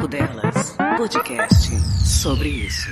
Papo Delas, podcast sobre isso.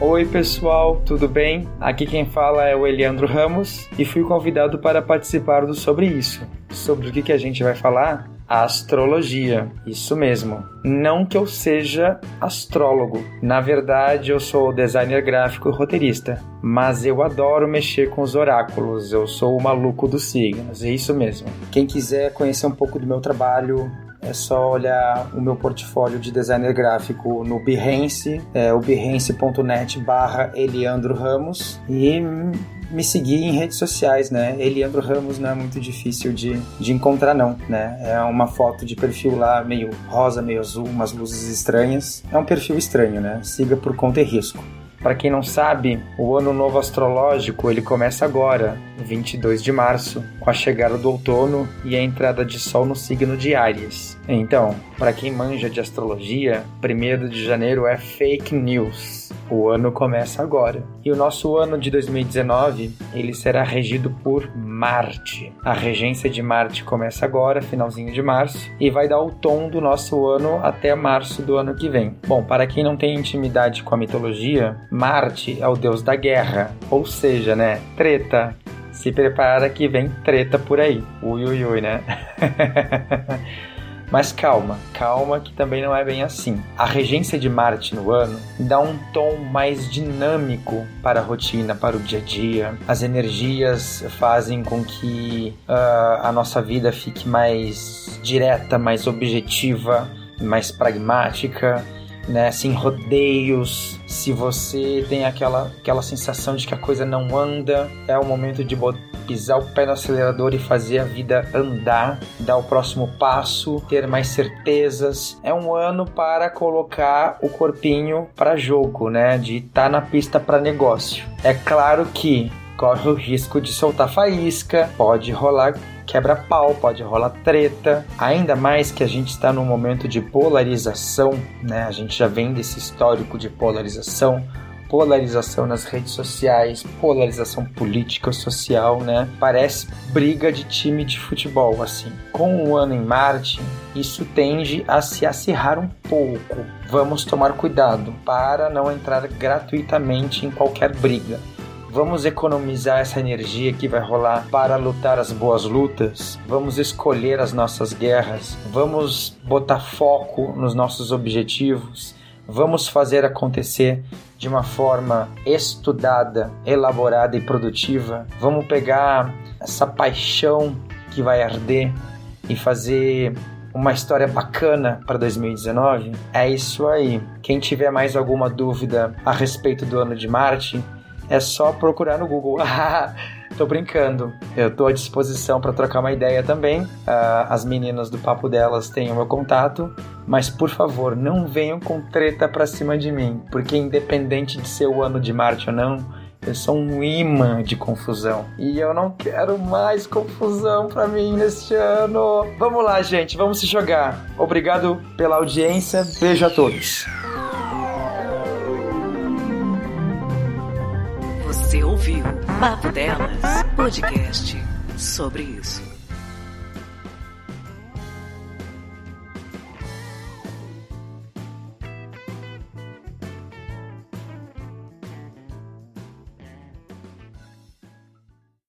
Oi pessoal, tudo bem? Aqui quem fala é o Eliandro Ramos e fui convidado para participar do Sobre Isso. Sobre o que, que a gente vai falar? Astrologia, isso mesmo. Não que eu seja astrólogo, na verdade eu sou designer gráfico e roteirista, mas eu adoro mexer com os oráculos, eu sou o maluco dos signos, é isso mesmo. Quem quiser conhecer um pouco do meu trabalho, é só olhar o meu portfólio de designer gráfico no Behance, é o behance.net barra Eliandro Ramos e me seguir em redes sociais, né? Eliandro Ramos não é muito difícil de, de encontrar, não, né? É uma foto de perfil lá meio rosa, meio azul, umas luzes estranhas. É um perfil estranho, né? Siga por conta e risco. Para quem não sabe, o ano novo astrológico ele começa agora, 22 de março, com a chegada do outono e a entrada de sol no signo de Áries. Então, para quem manja de astrologia, 1 de janeiro é fake news o ano começa agora. E o nosso ano de 2019, ele será regido por Marte. A regência de Marte começa agora, finalzinho de março, e vai dar o tom do nosso ano até março do ano que vem. Bom, para quem não tem intimidade com a mitologia, Marte é o deus da guerra, ou seja, né, treta, se prepara que vem treta por aí. Ui, ui, ui, né? Mas calma, calma que também não é bem assim. A regência de Marte no ano dá um tom mais dinâmico para a rotina, para o dia a dia. As energias fazem com que uh, a nossa vida fique mais direta, mais objetiva, mais pragmática né, sem rodeios. Se você tem aquela, aquela sensação de que a coisa não anda, é o momento de pisar o pé no acelerador e fazer a vida andar, dar o próximo passo, ter mais certezas. É um ano para colocar o corpinho para jogo, né, de estar tá na pista para negócio. É claro que corre o risco de soltar faísca, pode rolar quebra-pau, pode rolar treta. Ainda mais que a gente está num momento de polarização, né? A gente já vem desse histórico de polarização polarização nas redes sociais, polarização política social, né? Parece briga de time de futebol, assim. Com o ano em Marte, isso tende a se acirrar um pouco. Vamos tomar cuidado para não entrar gratuitamente em qualquer briga. Vamos economizar essa energia que vai rolar para lutar as boas lutas. Vamos escolher as nossas guerras. Vamos botar foco nos nossos objetivos. Vamos fazer acontecer de uma forma estudada, elaborada e produtiva. Vamos pegar essa paixão que vai arder e fazer uma história bacana para 2019? É isso aí. Quem tiver mais alguma dúvida a respeito do ano de Marte, é só procurar no Google. tô brincando. Eu tô à disposição para trocar uma ideia também. Uh, as meninas do papo delas têm o meu contato. Mas por favor, não venham com treta pra cima de mim, porque independente de ser o ano de Marte ou não, eu sou um imã de confusão. E eu não quero mais confusão para mim neste ano. Vamos lá, gente, vamos se jogar. Obrigado pela audiência. Beijo a todos. Ouviu Papo Delas, podcast sobre isso.